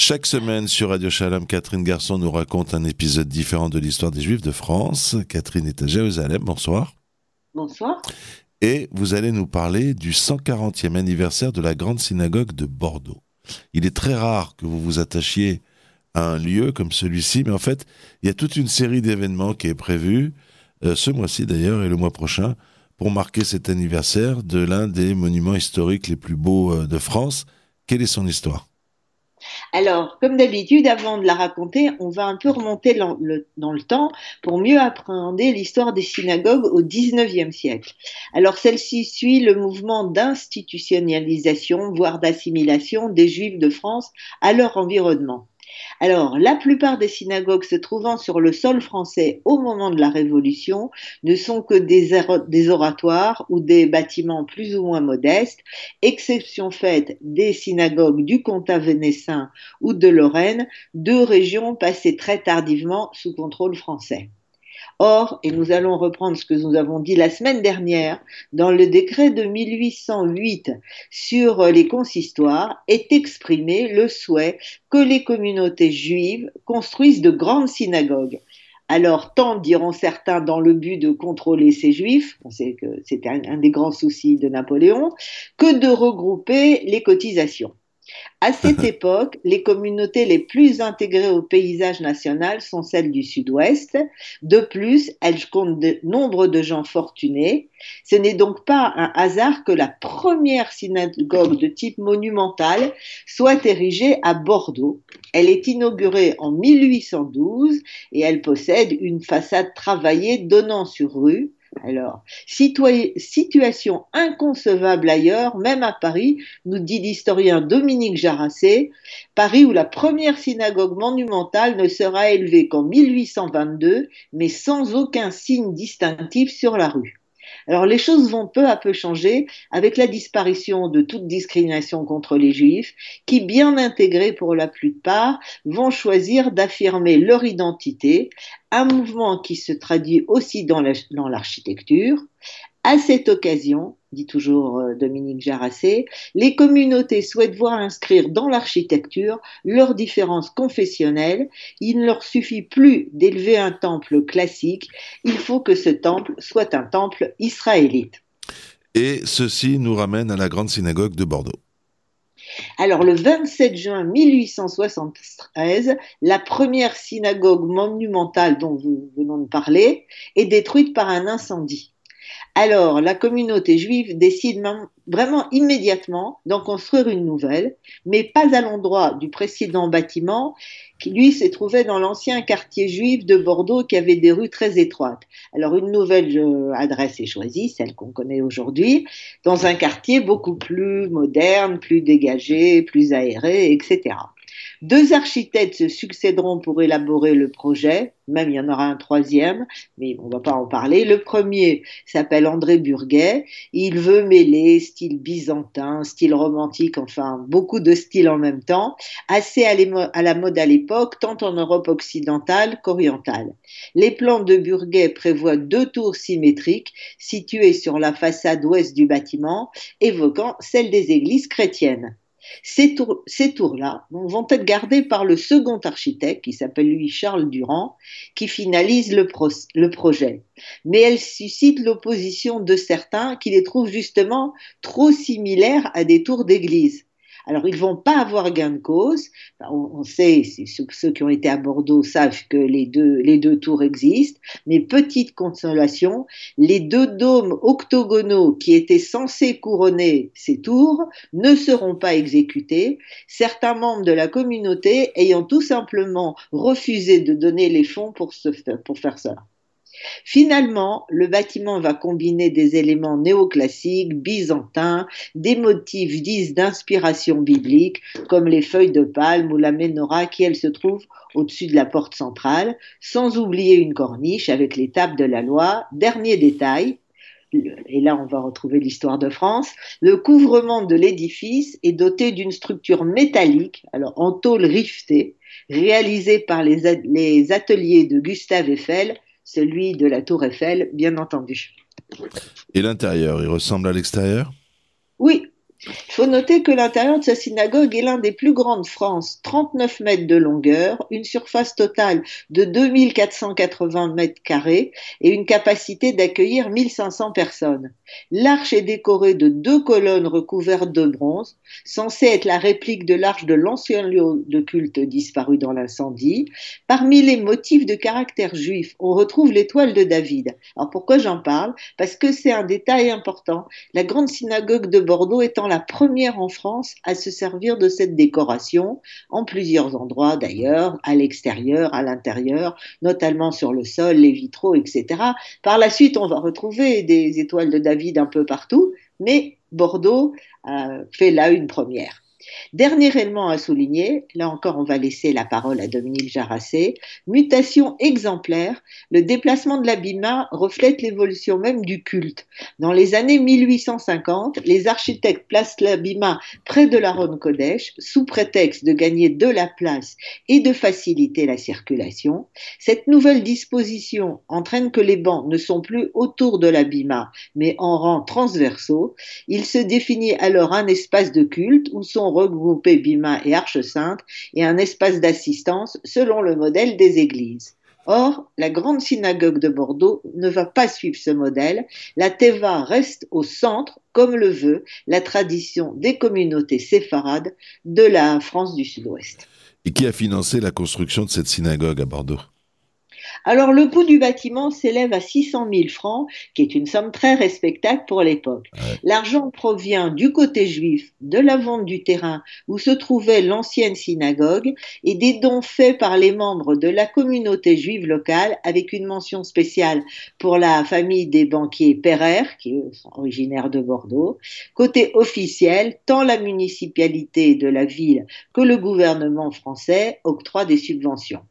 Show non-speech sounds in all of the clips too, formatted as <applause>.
Chaque semaine sur Radio Shalom, Catherine Garçon nous raconte un épisode différent de l'histoire des Juifs de France. Catherine est à Jérusalem, bonsoir. Bonsoir. Et vous allez nous parler du 140e anniversaire de la grande synagogue de Bordeaux. Il est très rare que vous vous attachiez à un lieu comme celui-ci, mais en fait, il y a toute une série d'événements qui est prévue, euh, ce mois-ci d'ailleurs et le mois prochain, pour marquer cet anniversaire de l'un des monuments historiques les plus beaux euh, de France. Quelle est son histoire? Alors, comme d'habitude, avant de la raconter, on va un peu remonter dans le, temps pour mieux appréhender l'histoire des synagogues au XIXe siècle. Alors, celle-ci suit le mouvement d'institutionnalisation, voire d'assimilation des Juifs de France à leur environnement. Alors, la plupart des synagogues se trouvant sur le sol français au moment de la Révolution ne sont que des, oratoires ou des bâtiments plus ou moins modestes, exception faite des synagogues du comtat vénessin ou de Lorraine, deux régions passées très tardivement sous contrôle français. Or, et nous allons reprendre ce que nous avons dit la semaine dernière, dans le décret de 1808 sur les consistoires est exprimé le souhait que les communautés juives construisent de grandes synagogues. Alors, tant diront certains dans le but de contrôler ces juifs, on sait que c'était un, des grands soucis de Napoléon, que de regrouper les cotisations. À cette <laughs> époque, les communautés les plus intégrées au paysage national sont celles du sud-ouest. De plus, elles comptent de nombre de gens fortunés. Ce n'est donc pas un hasard que la première synagogue de type monumental soit érigée à Bordeaux. Elle est inaugurée en 1812 et elle possède une façade travaillée donnant sur rue alors, situation inconcevable ailleurs, même à Paris, nous dit l'historien Dominique Jarassé, Paris où la première synagogue monumentale ne sera élevée qu'en 1822, mais sans aucun signe distinctif sur la rue. Alors les choses vont peu à peu changer avec la disparition de toute discrimination contre les juifs qui, bien intégrés pour la plupart, vont choisir d'affirmer leur identité, un mouvement qui se traduit aussi dans l'architecture. À cette occasion, dit toujours euh, Dominique Jarassé, les communautés souhaitent voir inscrire dans l'architecture leurs différences confessionnelles. Il ne leur suffit plus d'élever un temple classique, il faut que ce temple soit un temple israélite. Et ceci nous ramène à la grande synagogue de Bordeaux. Alors le 27 juin 1873, la première synagogue monumentale dont nous venons de parler est détruite par un incendie. Alors, la communauté juive décide vraiment immédiatement d'en construire une nouvelle, mais pas à l'endroit du précédent bâtiment qui, lui, se trouvait dans l'ancien quartier juif de Bordeaux qui avait des rues très étroites. Alors, une nouvelle euh, adresse est choisie, celle qu'on connaît aujourd'hui, dans un quartier beaucoup plus moderne, plus dégagé, plus aéré, etc. Deux architectes se succéderont pour élaborer le projet, même il y en aura un troisième, mais on ne va pas en parler. Le premier s'appelle André Burguet. Il veut mêler style byzantin, style romantique, enfin beaucoup de styles en même temps, assez à la mode à l'époque, tant en Europe occidentale qu'orientale. Les plans de Burguet prévoient deux tours symétriques situées sur la façade ouest du bâtiment, évoquant celle des églises chrétiennes. Ces, tours, là vont être gardées par le second architecte, qui s'appelle lui Charles Durand, qui finalise le, le projet. Mais elles suscitent l'opposition de certains qui les trouvent justement trop similaires à des tours d'église. Alors, ils vont pas avoir gain de cause. On, sait, ceux qui ont été à Bordeaux savent que les deux, les deux tours existent. Mais petite consolation, les deux dômes octogonaux qui étaient censés couronner ces tours ne seront pas exécutés. Certains membres de la communauté ayant tout simplement refusé de donner les fonds pour, pour faire ça. Finalement, le bâtiment va combiner des éléments néoclassiques, byzantins, des motifs dits d'inspiration biblique, comme les feuilles de palme ou la menorah qui, elle, se trouve au-dessus de la porte centrale, sans oublier une corniche avec les tables de la loi. Dernier détail, et là on va retrouver l'histoire de France, le couvrement de l'édifice est doté d'une structure métallique, alors en tôle rivetée, réalisée par les, les ateliers de Gustave Eiffel celui de la tour Eiffel, bien entendu. Et l'intérieur, il ressemble à l'extérieur? Oui, Il faut noter que l'intérieur de sa synagogue est l'un des plus grands de France, 39 mètres de longueur, une surface totale de 2480 mètres carrés et une capacité d'accueillir 1500 personnes. L'arche est décorée de deux colonnes recouvertes de bronze, censées être la réplique de l'arche de l'ancien lieu de culte disparu dans l'incendie. Parmi les motifs de caractère juif, on retrouve l'étoile de David. Alors pourquoi j'en parle? Parce que c'est un détail important. La grande synagogue de Bordeaux étant la première en France à se servir de cette décoration, en plusieurs endroits d'ailleurs, à l'extérieur, à l'intérieur, notamment sur le sol, les vitraux, etc. Par la suite, on va retrouver des étoiles de David un peu partout, mais Bordeaux euh, fait là une première. Dernier élément à souligner, là encore on va laisser la parole à Dominique Jarassé, mutation exemplaire, le déplacement de l'abima reflète l'évolution même du culte. Dans les années 1850, les architectes placent l'abima près de la Ronde Kodesh sous prétexte de gagner de la place et de faciliter la circulation. Cette nouvelle disposition entraîne que les bancs ne sont plus autour de l'abima mais en rang transversaux. Il se définit alors un espace de culte où sont regrouper Bima et Arche Sainte et un espace d'assistance selon le modèle des églises. Or, la grande synagogue de Bordeaux ne va pas suivre ce modèle. La Teva reste au centre, comme le veut la tradition des communautés séfarades de la France du Sud-Ouest. Et qui a financé la construction de cette synagogue à Bordeaux? Alors le coût du bâtiment s'élève à 600 000 francs, qui est une somme très respectable pour l'époque. L'argent provient du côté juif, de la vente du terrain où se trouvait l'ancienne synagogue et des dons faits par les membres de la communauté juive locale avec une mention spéciale pour la famille des banquiers Perrer, qui est originaire de Bordeaux. Côté officiel, tant la municipalité de la ville que le gouvernement français octroient des subventions.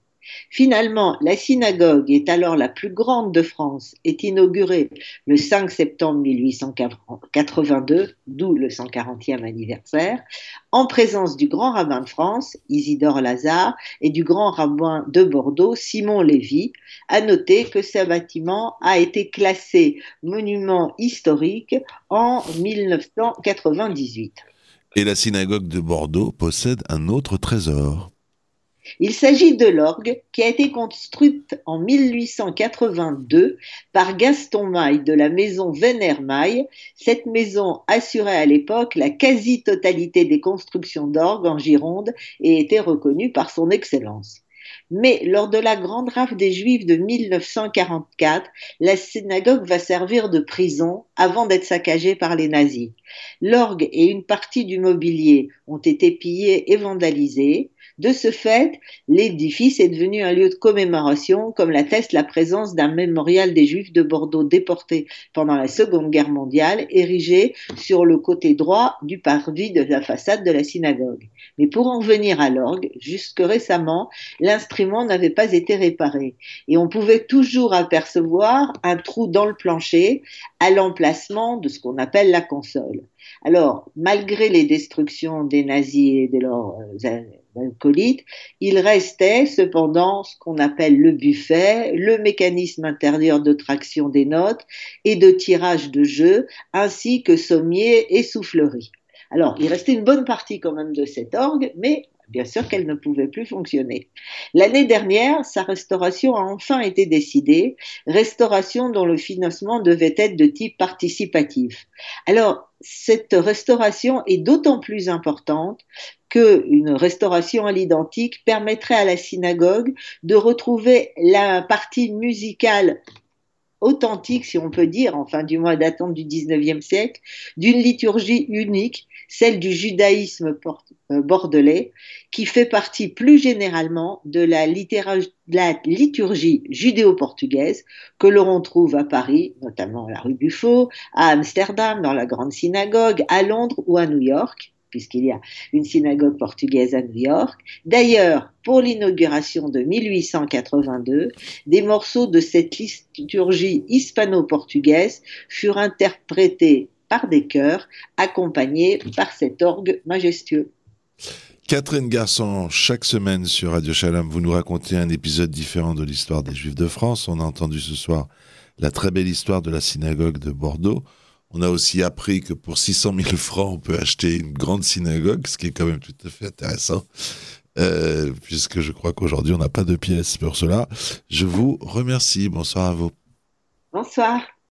Finalement, la synagogue est alors la plus grande de France, est inaugurée le 5 septembre 1882, d'où le 140e anniversaire, en présence du grand rabbin de France, Isidore Lazare, et du grand rabbin de Bordeaux, Simon Lévy. À noter que ce bâtiment a été classé monument historique en 1998. Et la synagogue de Bordeaux possède un autre trésor. Il s'agit de l'orgue qui a été construite en 1882 par Gaston Maille de la maison Vénère Maille. Cette maison assurait à l'époque la quasi-totalité des constructions d'orgues en Gironde et était reconnue par son excellence. Mais lors de la grande rafle des Juifs de 1944, la synagogue va servir de prison avant d'être saccagée par les nazis. L'orgue et une partie du mobilier ont été pillés et vandalisés. De ce fait, l'édifice est devenu un lieu de commémoration, comme l'atteste la présence d'un mémorial des Juifs de Bordeaux déportés pendant la Seconde Guerre mondiale, érigé sur le côté droit du parvis de la façade de la synagogue. Mais pour en venir à l'orgue, jusque récemment, l'instrument n'avait pas été réparé et on pouvait toujours apercevoir un trou dans le plancher à l'emplacement de ce qu'on appelle la console. Alors, malgré les destructions des nazis et de leurs euh, alcoolites, il restait cependant ce qu'on appelle le buffet, le mécanisme intérieur de traction des notes et de tirage de jeu, ainsi que sommier et soufflerie. Alors, il restait une bonne partie quand même de cet orgue, mais bien sûr qu'elle ne pouvait plus fonctionner. L'année dernière, sa restauration a enfin été décidée, restauration dont le financement devait être de type participatif. Alors, cette restauration est d'autant plus importante qu'une restauration à l'identique permettrait à la synagogue de retrouver la partie musicale authentique, si on peut dire, enfin du moins datant du 19e siècle, d'une liturgie unique, celle du judaïsme euh, bordelais, qui fait partie plus généralement de la, liturgie judéo-portugaise que l'on trouve à Paris, notamment à la rue Buffo, à Amsterdam, dans la grande synagogue, à Londres ou à New York puisqu'il y a une synagogue portugaise à New York. D'ailleurs, pour l'inauguration de 1882, des morceaux de cette liturgie hispano-portugaise furent interprétés par des chœurs, accompagnés par cet orgue majestueux. Catherine Garçon, chaque semaine sur Radio Shalom, vous nous racontez un épisode différent de l'histoire des Juifs de France. On a entendu ce soir la très belle histoire de la synagogue de Bordeaux. On a aussi appris que pour 600 000 francs, on peut acheter une grande synagogue, ce qui est quand même tout à fait intéressant. Euh, puisque je crois qu'aujourd'hui on n'a pas de pièces pour cela. Je vous remercie. Bonsoir à vous. Bonsoir.